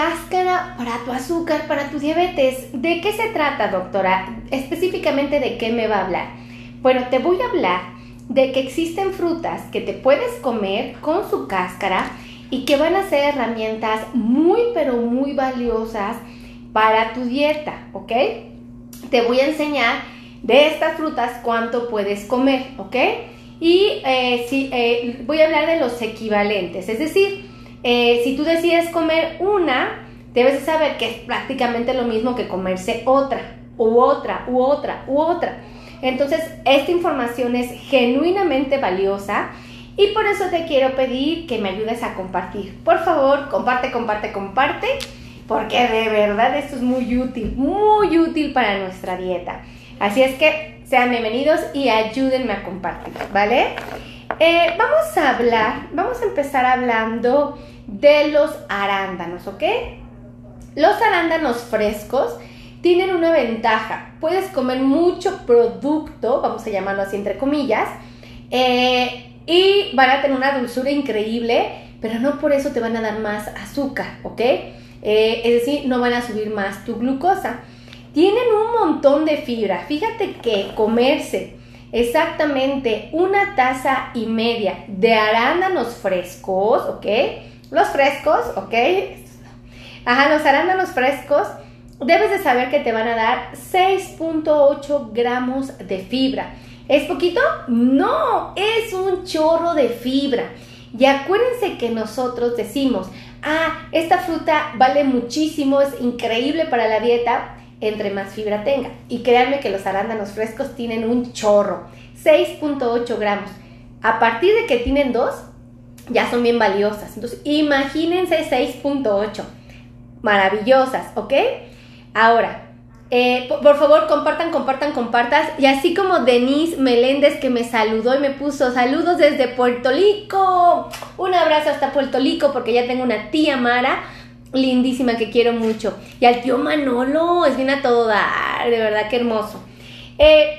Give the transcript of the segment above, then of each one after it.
cáscara para tu azúcar, para tu diabetes. ¿De qué se trata, doctora? Específicamente de qué me va a hablar. Bueno, te voy a hablar de que existen frutas que te puedes comer con su cáscara y que van a ser herramientas muy pero muy valiosas para tu dieta, ¿ok? Te voy a enseñar de estas frutas cuánto puedes comer, ¿ok? Y eh, eh, voy a hablar de los equivalentes, es decir, eh, si tú decides comer una, debes de saber que es prácticamente lo mismo que comerse otra, u otra, u otra, u otra. Entonces, esta información es genuinamente valiosa y por eso te quiero pedir que me ayudes a compartir. Por favor, comparte, comparte, comparte, porque de verdad esto es muy útil, muy útil para nuestra dieta. Así es que sean bienvenidos y ayúdenme a compartir, ¿vale? Eh, vamos a hablar, vamos a empezar hablando de los arándanos, ¿ok? Los arándanos frescos tienen una ventaja. Puedes comer mucho producto, vamos a llamarlo así entre comillas, eh, y van a tener una dulzura increíble, pero no por eso te van a dar más azúcar, ¿ok? Eh, es decir, no van a subir más tu glucosa. Tienen un montón de fibra. Fíjate que comerse exactamente una taza y media de arándanos frescos, ¿ok? Los frescos, ¿ok? Ajá, los arándanos frescos, debes de saber que te van a dar 6.8 gramos de fibra. ¿Es poquito? No, es un chorro de fibra. Y acuérdense que nosotros decimos, ah, esta fruta vale muchísimo, es increíble para la dieta, entre más fibra tenga. Y créanme que los arándanos frescos tienen un chorro, 6.8 gramos. A partir de que tienen dos, ya son bien valiosas. Entonces, imagínense 6.8. Maravillosas, ¿ok? Ahora, eh, por, favor, compartan, compartan, compartas. Y así como Denise Meléndez que me saludó y me puso saludos desde Puerto Rico. Un abrazo hasta Puerto Rico porque ya tengo una tía Mara lindísima que quiero mucho. Y al tío Manolo, es bien a todo dar, de verdad que hermoso. Eh,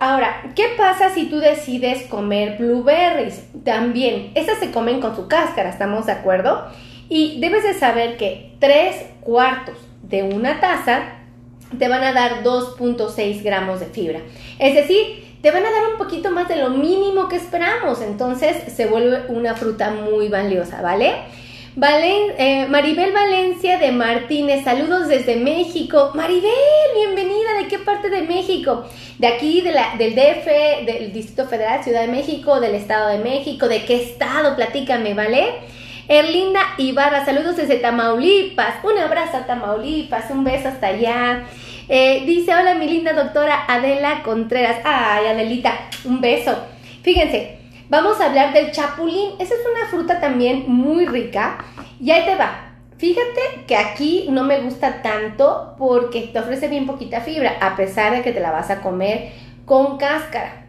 ahora, ¿qué pasa si tú decides comer blueberries? También, estas se comen con su cáscara, ¿estamos de acuerdo? Y debes de saber que tres cuartos de una taza te van a dar 2.6 gramos de fibra. Es decir, te van a dar un poquito más de lo mínimo que esperamos. Entonces se vuelve una fruta muy valiosa, ¿vale? Valen, eh, Maribel Valencia de Martínez, saludos desde México. Maribel, bienvenida, ¿de qué parte de México? De aquí, de la, del DF, del Distrito Federal, Ciudad de México, del Estado de México, ¿de qué estado? Platícame, ¿vale? Erlinda Ibarra, saludos desde Tamaulipas. Un abrazo a Tamaulipas, un beso hasta allá. Eh, dice, hola mi linda doctora Adela Contreras. Ay, Adelita, un beso. Fíjense, vamos a hablar del chapulín. Esa es una fruta también muy rica. Y ahí te va. Fíjate que aquí no me gusta tanto porque te ofrece bien poquita fibra, a pesar de que te la vas a comer con cáscara.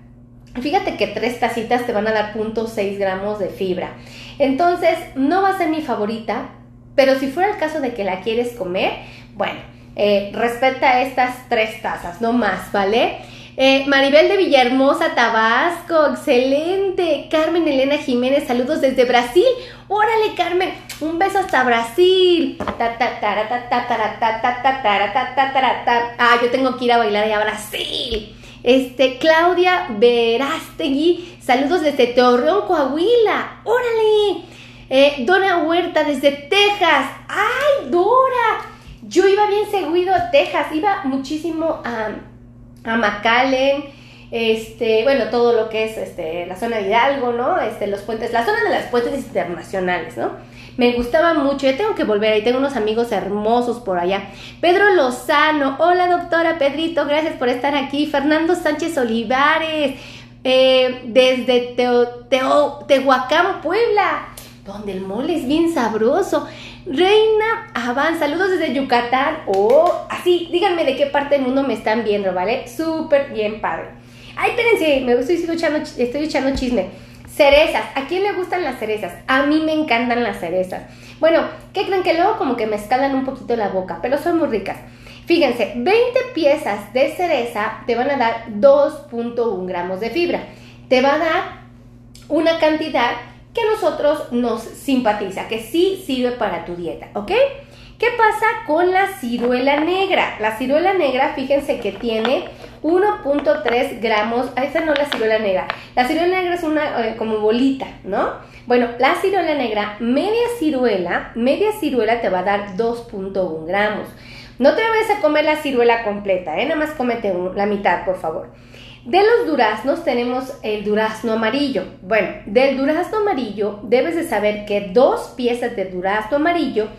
Fíjate que tres tacitas te van a dar 0.6 gramos de fibra. Entonces, no va a ser mi favorita, pero si fuera el caso de que la quieres comer, bueno, eh, respeta estas tres tazas, no más, ¿vale? Eh, Maribel de Villahermosa, Tabasco, excelente. Carmen Elena Jiménez, saludos desde Brasil. Órale, Carmen, un beso hasta Brasil. Ah, yo tengo que ir a bailar allá a Brasil. Este, Claudia Verástegui, saludos desde Torreón, Coahuila. ¡Órale! Eh, Dora Huerta desde Texas. ¡Ay, Dora! Yo iba bien seguido a Texas, iba muchísimo a, a McAllen, este, bueno, todo lo que es este, la zona de Hidalgo, ¿no? Este, los puentes, la zona de las puentes internacionales, ¿no? Me gustaba mucho, ya tengo que volver ahí, tengo unos amigos hermosos por allá. Pedro Lozano, hola doctora Pedrito, gracias por estar aquí. Fernando Sánchez Olivares, eh, desde Tehuacán, Puebla, donde el mole es bien sabroso. Reina Avan, saludos desde Yucatán. Oh, así, díganme de qué parte del mundo me están viendo, ¿vale? Súper bien padre. Ay, espérense, me estoy estoy echando chisme. Cerezas. ¿A quién le gustan las cerezas? A mí me encantan las cerezas. Bueno, ¿qué creen que luego como que me escalan un poquito la boca? Pero son muy ricas. Fíjense, 20 piezas de cereza te van a dar 2.1 gramos de fibra. Te va a dar una cantidad que a nosotros nos simpatiza, que sí sirve para tu dieta, ¿ok? ¿Qué pasa con la ciruela negra? La ciruela negra, fíjense que tiene 1.3 gramos. Esa no es la ciruela negra. La ciruela negra es una eh, como bolita, ¿no? Bueno, la ciruela negra, media ciruela, media ciruela te va a dar 2.1 gramos. No te vayas a comer la ciruela completa, ¿eh? Nada más cómete la mitad, por favor. De los duraznos tenemos el durazno amarillo. Bueno, del durazno amarillo debes de saber que dos piezas de durazno amarillo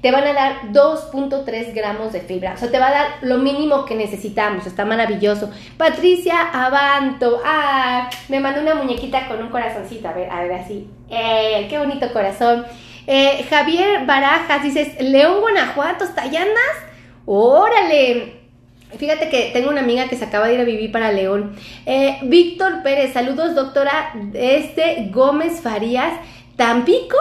te van a dar 2.3 gramos de fibra. O sea, te va a dar lo mínimo que necesitamos. Está maravilloso. Patricia Abanto. Ah, me mandó una muñequita con un corazoncito. A ver, a ver, así. Eh, qué bonito corazón. Eh, Javier Barajas, dices, León, Guanajuato, ¿Tallanas? Órale. Fíjate que tengo una amiga que se acaba de ir a vivir para León. Eh, Víctor Pérez, saludos doctora este Gómez Farías, Tampico,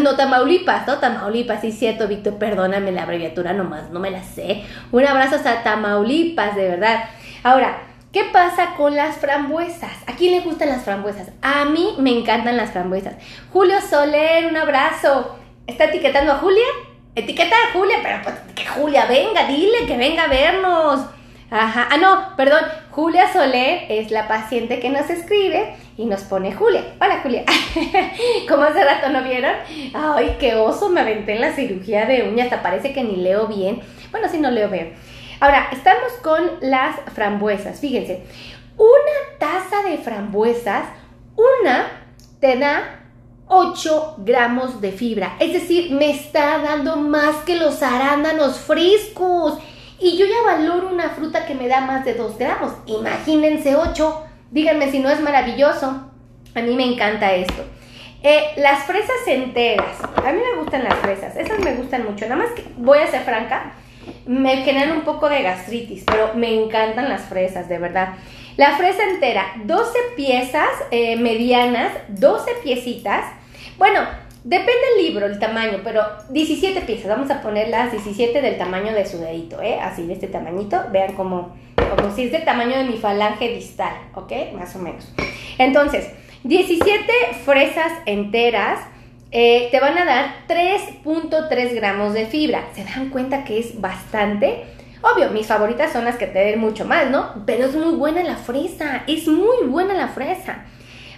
no, Tamaulipas, ¿no? Tamaulipas, sí, cierto, Víctor, perdóname la abreviatura nomás, no me la sé. Un abrazo hasta Tamaulipas, de verdad. Ahora, ¿qué pasa con las frambuesas? ¿A quién le gustan las frambuesas? A mí me encantan las frambuesas. Julio Soler, un abrazo. ¿Está etiquetando a Julia? Etiqueta Julia, pero pues, que Julia venga, dile que venga a vernos. Ajá, ah no, perdón, Julia Soler es la paciente que nos escribe y nos pone Julia. Hola Julia, ¿cómo hace rato no vieron? Ay, qué oso, me aventé en la cirugía de uñas, hasta parece que ni leo bien. Bueno, sí, no leo bien. Ahora, estamos con las frambuesas, fíjense, una taza de frambuesas, una te da 8 gramos de fibra. Es decir, me está dando más que los arándanos frescos. Y yo ya valoro una fruta que me da más de 2 gramos. Imagínense 8. Díganme si no es maravilloso. A mí me encanta esto. Eh, las fresas enteras. A mí me gustan las fresas. Esas me gustan mucho. Nada más que voy a ser franca. Me generan un poco de gastritis. Pero me encantan las fresas, de verdad. La fresa entera, 12 piezas eh, medianas, 12 piecitas bueno, depende del libro, el tamaño, pero 17 piezas. Vamos a poner las 17 del tamaño de su dedito, ¿eh? Así, de este tamañito. Vean como, como si es del tamaño de mi falange distal, ¿ok? Más o menos. Entonces, 17 fresas enteras. Eh, te van a dar 3.3 gramos de fibra. ¿Se dan cuenta que es bastante? Obvio, mis favoritas son las que te den mucho más, ¿no? Pero es muy buena la fresa, es muy buena la fresa.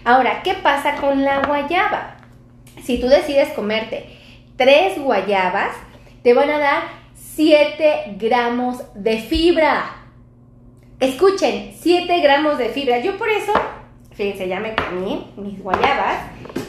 Ahora, ¿qué pasa con la guayaba? Si tú decides comerte tres guayabas, te van a dar 7 gramos de fibra. Escuchen, 7 gramos de fibra. Yo por eso, fíjense, ya me comí mis guayabas.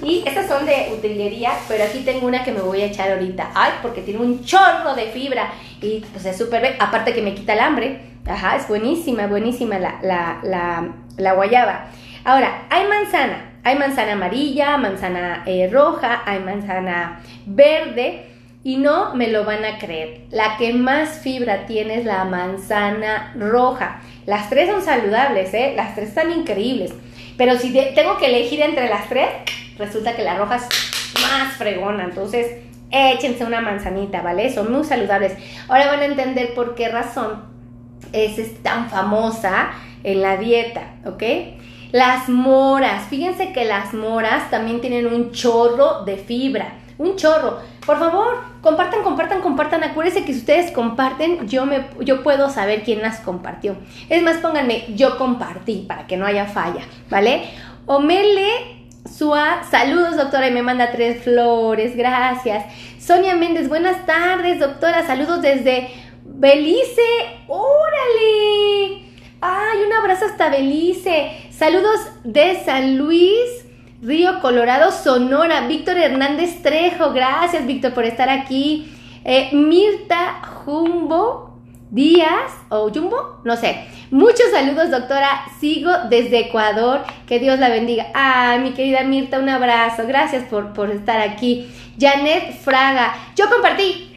Y estas son de utilería, pero aquí tengo una que me voy a echar ahorita. Ay, porque tiene un chorro de fibra. Y pues es súper, aparte que me quita el hambre. Ajá, es buenísima, buenísima la, la, la guayaba. Ahora, hay manzana. Hay manzana amarilla, manzana eh, roja, hay manzana verde y no me lo van a creer. La que más fibra tiene es la manzana roja. Las tres son saludables, ¿eh? Las tres están increíbles. Pero si tengo que elegir entre las tres, resulta que la roja es más fregona. Entonces, échense una manzanita, ¿vale? Son muy saludables. Ahora van a entender por qué razón es tan famosa en la dieta, ¿ok? Las moras, fíjense que las moras también tienen un chorro de fibra, un chorro. Por favor, compartan, compartan, compartan. Acuérdense que si ustedes comparten, yo, me, yo puedo saber quién las compartió. Es más, pónganme, yo compartí para que no haya falla, ¿vale? Omele Sua, saludos doctora y me manda tres flores, gracias. Sonia Méndez, buenas tardes doctora, saludos desde Belice, órale. Ay, un abrazo hasta Belice. Saludos de San Luis, Río Colorado, Sonora. Víctor Hernández Trejo, gracias Víctor por estar aquí. Eh, Mirta Jumbo Díaz o Jumbo, no sé. Muchos saludos, doctora. Sigo desde Ecuador. Que Dios la bendiga. Ah, mi querida Mirta, un abrazo. Gracias por, por estar aquí. Janet Fraga. Yo compartí.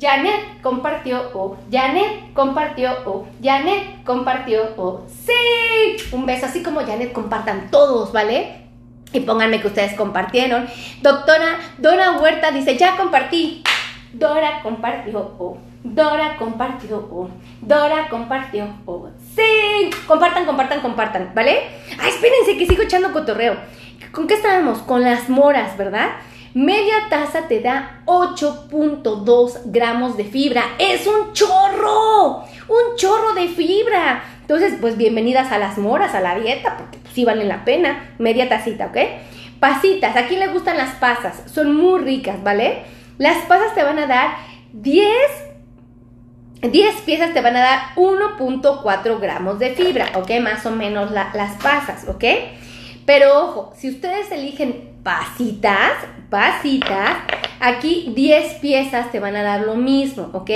Janet compartió o Janet compartió o Janet compartió o sí. Un beso así como Janet compartan todos, ¿vale? Y pónganme que ustedes compartieron. Doctora Dora Huerta dice, ya compartí. Dora compartió o Dora compartió o Dora compartió o sí. Compartan, compartan, compartan, ¿vale? Ah, espérense que sigo echando cotorreo. ¿Con qué estábamos? Con las moras, ¿verdad? Media taza te da 8.2 gramos de fibra. Es un chorro, un chorro de fibra. Entonces, pues bienvenidas a las moras, a la dieta, porque sí valen la pena. Media tacita, ¿ok? Pasitas, ¿a quién le gustan las pasas? Son muy ricas, ¿vale? Las pasas te van a dar 10 10 piezas te van a dar 1.4 gramos de fibra, ¿ok? Más o menos las pasas, ¿ok? Pero ojo, si ustedes eligen pasitas, pasitas, aquí 10 piezas te van a dar lo mismo, ¿ok?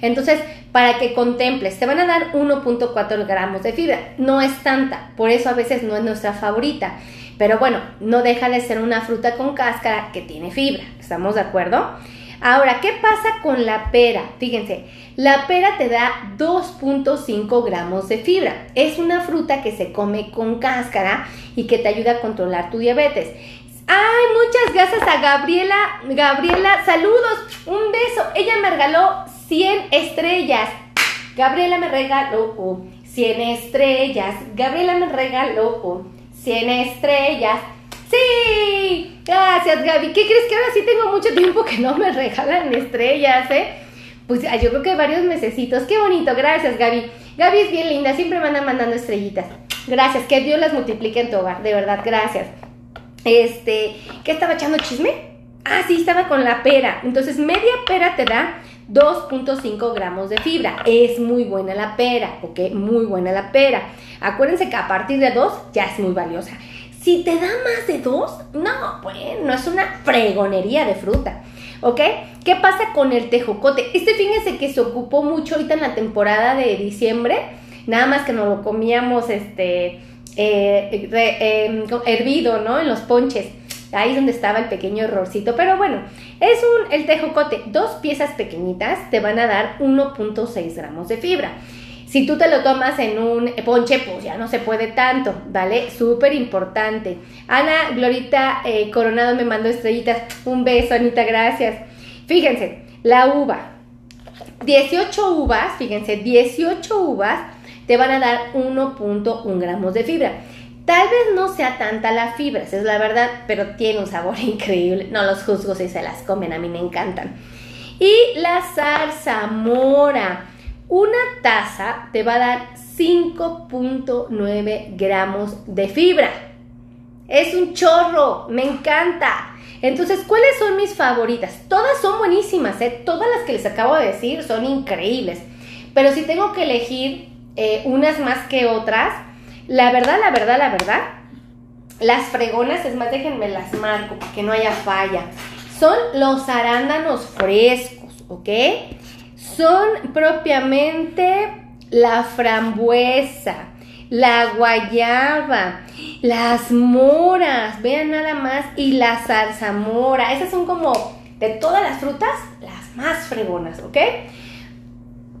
Entonces, para que contemples, te van a dar 1.4 gramos de fibra. No es tanta, por eso a veces no es nuestra favorita. Pero bueno, no deja de ser una fruta con cáscara que tiene fibra. ¿Estamos de acuerdo? Ahora, ¿qué pasa con la pera? Fíjense, la pera te da 2.5 gramos de fibra. Es una fruta que se come con cáscara y que te ayuda a controlar tu diabetes. Ay, muchas gracias a Gabriela. Gabriela, saludos, un beso. Ella me regaló 100 estrellas. Gabriela me regaló 100 estrellas. Gabriela me regaló 100 estrellas. Sí, gracias Gaby. ¿Qué crees que ahora sí tengo mucho tiempo que no me regalan estrellas, eh? Pues yo creo que varios mesecitos. Qué bonito, gracias Gaby. Gaby es bien linda, siempre me anda mandando estrellitas. Gracias, que Dios las multiplique en tu hogar, de verdad, gracias. Este, ¿qué estaba echando chisme? Ah, sí, estaba con la pera. Entonces, media pera te da 2.5 gramos de fibra. Es muy buena la pera, ¿ok? Muy buena la pera. Acuérdense que a partir de 2 ya es muy valiosa. Si te da más de 2, no, pues no es una fregonería de fruta. ¿Ok? ¿Qué pasa con el tejocote? Este fíjense que se ocupó mucho ahorita en la temporada de diciembre. Nada más que nos lo comíamos este eh, em, hervido, ¿no? En los ponches. Ahí es donde estaba el pequeño errorcito. Pero bueno, es un, el tejocote. Dos piezas pequeñitas te van a dar 1.6 gramos de fibra. Si tú te lo tomas en un ponche, pues ya no se puede tanto, ¿vale? Súper importante. Ana Glorita eh, Coronado me mandó estrellitas. Un beso, Anita, gracias. Fíjense, la uva. 18 uvas, fíjense, 18 uvas te van a dar 1.1 gramos de fibra. Tal vez no sea tanta la fibra, esa es la verdad, pero tiene un sabor increíble. No los juzgo si se las comen, a mí me encantan. Y la zarzamora. Una taza te va a dar 5.9 gramos de fibra. Es un chorro, me encanta. Entonces, ¿cuáles son mis favoritas? Todas son buenísimas, ¿eh? todas las que les acabo de decir son increíbles. Pero si tengo que elegir eh, unas más que otras. La verdad, la verdad, la verdad, las fregonas, es más, déjenme las marco para que no haya falla. Son los arándanos frescos, ¿ok? Son propiamente la frambuesa, la guayaba, las moras, vean nada más, y la zarzamora. Esas son como de todas las frutas, las más fregonas, ¿ok?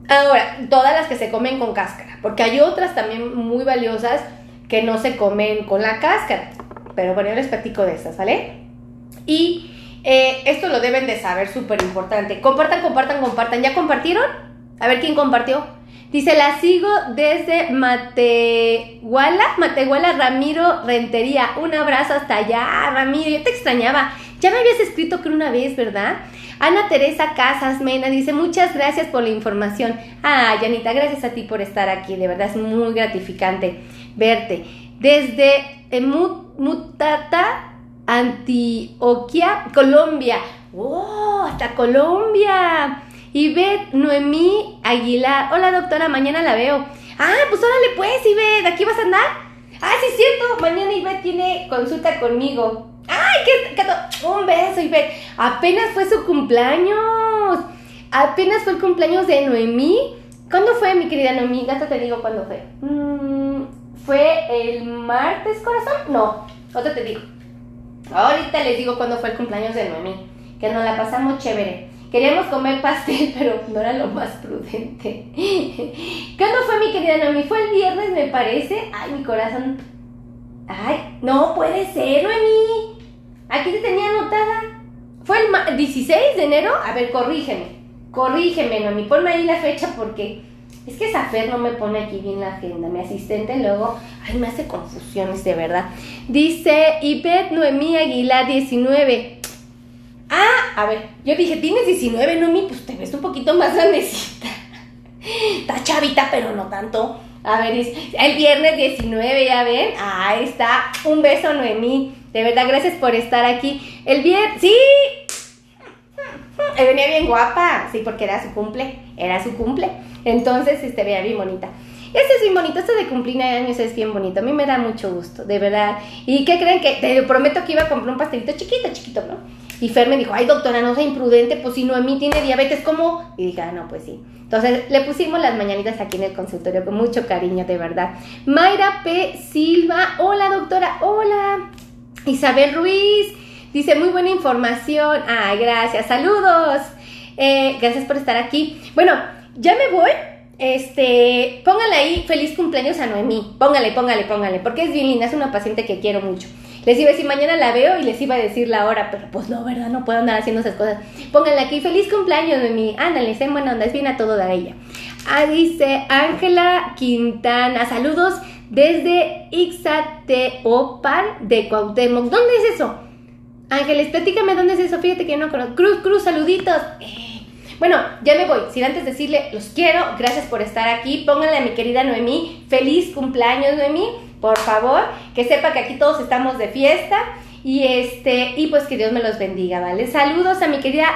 Ahora, todas las que se comen con cáscara, porque hay otras también muy valiosas que no se comen con la cáscara. Pero bueno, yo les platico de estas, ¿vale? Y eh, esto lo deben de saber, súper importante. Compartan, compartan, compartan. ¿Ya compartieron? A ver quién compartió. Dice, la sigo desde Matehuala, Matehuala Ramiro Rentería. Un abrazo hasta allá, Ramiro. Yo te extrañaba. Ya me habías escrito que una vez, ¿verdad? Ana Teresa Casas Mena dice, muchas gracias por la información. Ah, Yanita, gracias a ti por estar aquí, de verdad es muy gratificante verte. Desde Mutata, Antioquia, Colombia. ¡Oh! Hasta Colombia. Ivette Noemí Aguilar. Hola doctora, mañana la veo. Ah, pues órale pues, Ivette, ¿aquí vas a andar? Ah, sí es cierto, mañana Ivette tiene consulta conmigo. ¡Ay, qué, Un beso, Ivette. Apenas fue su cumpleaños. Apenas fue el cumpleaños de Noemí. ¿Cuándo fue, mi querida Noemí? Gato te digo cuándo fue. Mm, ¿Fue el martes, corazón? No, otro te digo. Ahorita les digo cuándo fue el cumpleaños de Noemí. Que nos la pasamos chévere. Queríamos comer pastel, pero no era lo más prudente. ¿Cuándo fue mi querida Noemí? Fue el viernes, me parece. Ay, mi corazón. Ay, no puede ser, Noemí. Aquí te tenía anotada. ¿Fue el 16 de enero? A ver, corrígeme. Corrígeme, Noemi. Ponme ahí la fecha porque es que esa Fer no me pone aquí bien la agenda. Mi asistente luego, ay, me hace confusiones de verdad. Dice Ivette Noemí Aguilar 19. Ah, a ver, yo dije, tienes 19, Noemi, pues te ves un poquito más grandecita. Está chavita, pero no tanto. A ver, el viernes 19, ya ven. Ahí está. Un beso, Noemí. De verdad, gracias por estar aquí. El viernes. ¡Sí! Venía bien guapa. Sí, porque era su cumple. Era su cumple. Entonces, este, veía bien bonita. Este es bien bonito, esto de cumplir años es bien bonito, a mí me da mucho gusto, de verdad. ¿Y qué creen que? Te prometo que iba a comprar un pastelito chiquito, chiquito, ¿no? Y Fer me dijo, ay doctora, no sea imprudente, pues si Noemí tiene diabetes, ¿cómo? Y dije, ah, no, pues sí. Entonces le pusimos las mañanitas aquí en el consultorio con mucho cariño, de verdad. Mayra P. Silva, hola doctora, hola. Isabel Ruiz, dice, muy buena información. Ay, gracias, saludos. Eh, gracias por estar aquí. Bueno, ya me voy. Este, póngale ahí feliz cumpleaños a Noemí. Póngale, póngale, póngale, porque es bien linda, es una paciente que quiero mucho. Les iba a decir mañana la veo y les iba a decir la hora, pero pues no, ¿verdad? No puedo andar haciendo esas cosas. Pónganle aquí, feliz cumpleaños Noemí. Ándale, sé buena onda, es bien a todo de ella. Ah, dice Ángela Quintana, saludos desde Ixateopan de Cuauhtémoc. ¿Dónde es eso? Ángeles, platícame dónde es eso. Fíjate que yo no conozco. Cruz, Cruz, saluditos. Eh, bueno, ya me voy. Sin antes decirle, los quiero, gracias por estar aquí. Pónganle a mi querida Noemí, feliz cumpleaños Noemí, por favor. Que sepa que aquí todos estamos de fiesta. Y este, y pues que Dios me los bendiga, ¿vale? Saludos a mi querida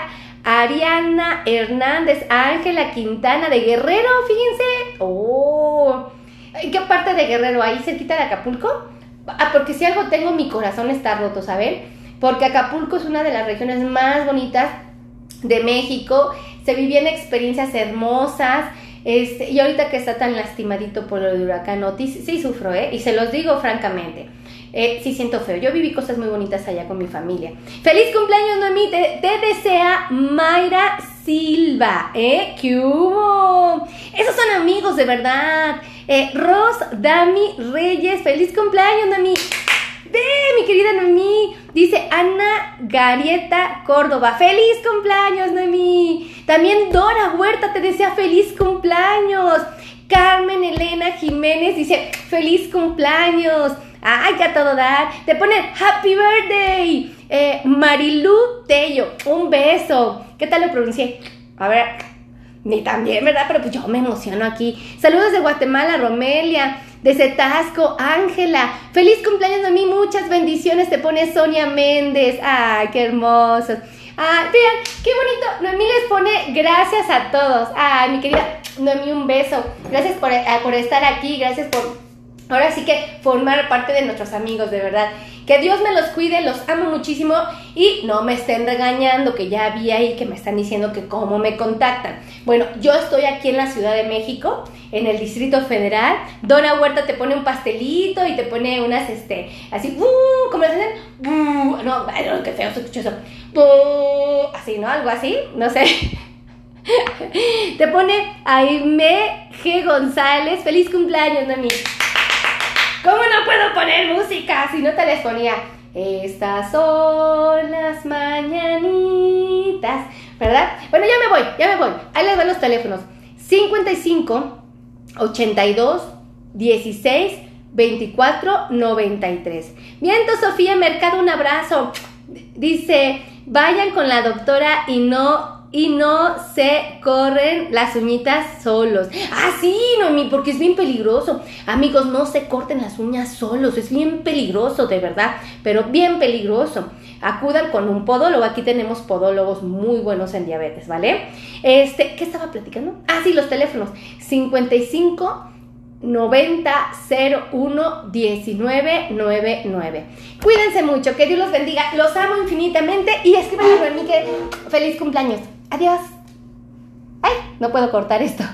Ariana Hernández, Ángela Quintana de Guerrero, fíjense. Oh, ¿en qué parte de Guerrero? ¿Ahí cerquita de Acapulco? Ah, porque si algo tengo, mi corazón está roto, ¿saben? Porque Acapulco es una de las regiones más bonitas de México, se vivían experiencias hermosas, este, y ahorita que está tan lastimadito por el huracán Otis, sí sufro, ¿eh? Y se los digo francamente. Eh, sí siento feo. Yo viví cosas muy bonitas allá con mi familia. ¡Feliz cumpleaños, Noemí! Te, desea Mayra Silva, ¿eh? ¿Qué hubo? Esos son amigos, de verdad. Eh, Ros Dami Reyes, ¡feliz cumpleaños, Noemí! ¡Ve, mi querida Noemí! Dice Ana Garieta Córdoba. ¡Feliz cumpleaños, Noemí! También Dora Huerta te desea feliz cumpleaños. Carmen Elena Jiménez dice feliz cumpleaños. ¡Ay, que a todo dar! Te pone Happy Birthday. Eh, Marilu Tello, un beso. ¿Qué tal lo pronuncié? A ver, ni también, ¿verdad? Pero pues yo me emociono aquí. Saludos de Guatemala, Romelia de Cetasco, Ángela. Feliz cumpleaños a mí, muchas bendiciones. Te pone Sonia Méndez. Ay, qué hermoso. Ah, vean, qué bonito. Noemí les pone gracias a todos. Ay, mi querida Noemí, un beso. Gracias por, eh, por estar aquí. Gracias por ahora sí que formar parte de nuestros amigos, de verdad. Que Dios me los cuide, los amo muchísimo y no me estén regañando, que ya vi ahí que me están diciendo que cómo me contactan. Bueno, yo estoy aquí en la Ciudad de México, en el Distrito Federal. Dona Huerta te pone un pastelito y te pone unas, este, así, uh, ¿cómo le hacen? Uh, no, no, qué feo se escucha eso. Así, ¿no? Algo así, no sé. te pone Aime G. González. Feliz cumpleaños, Nami. ¿Cómo no puedo poner música si no te? Estas son las mañanitas, ¿verdad? Bueno, ya me voy, ya me voy. Ahí les van los teléfonos. 55 82 16 24 93. Viento Sofía Mercado, un abrazo. Dice, vayan con la doctora y no y no se corren las uñitas solos. Ah, sí, Noemi, porque es bien peligroso. Amigos, no se corten las uñas solos, es bien peligroso, de verdad, pero bien peligroso. Acudan con un podólogo, aquí tenemos podólogos muy buenos en diabetes, ¿vale? Este, ¿qué estaba platicando? Ah, sí, los teléfonos. 55 90 01 1999. Cuídense mucho, que Dios los bendiga, los amo infinitamente y escríbanme a mí que feliz cumpleaños. Adiós. Ay, no puedo cortar esto.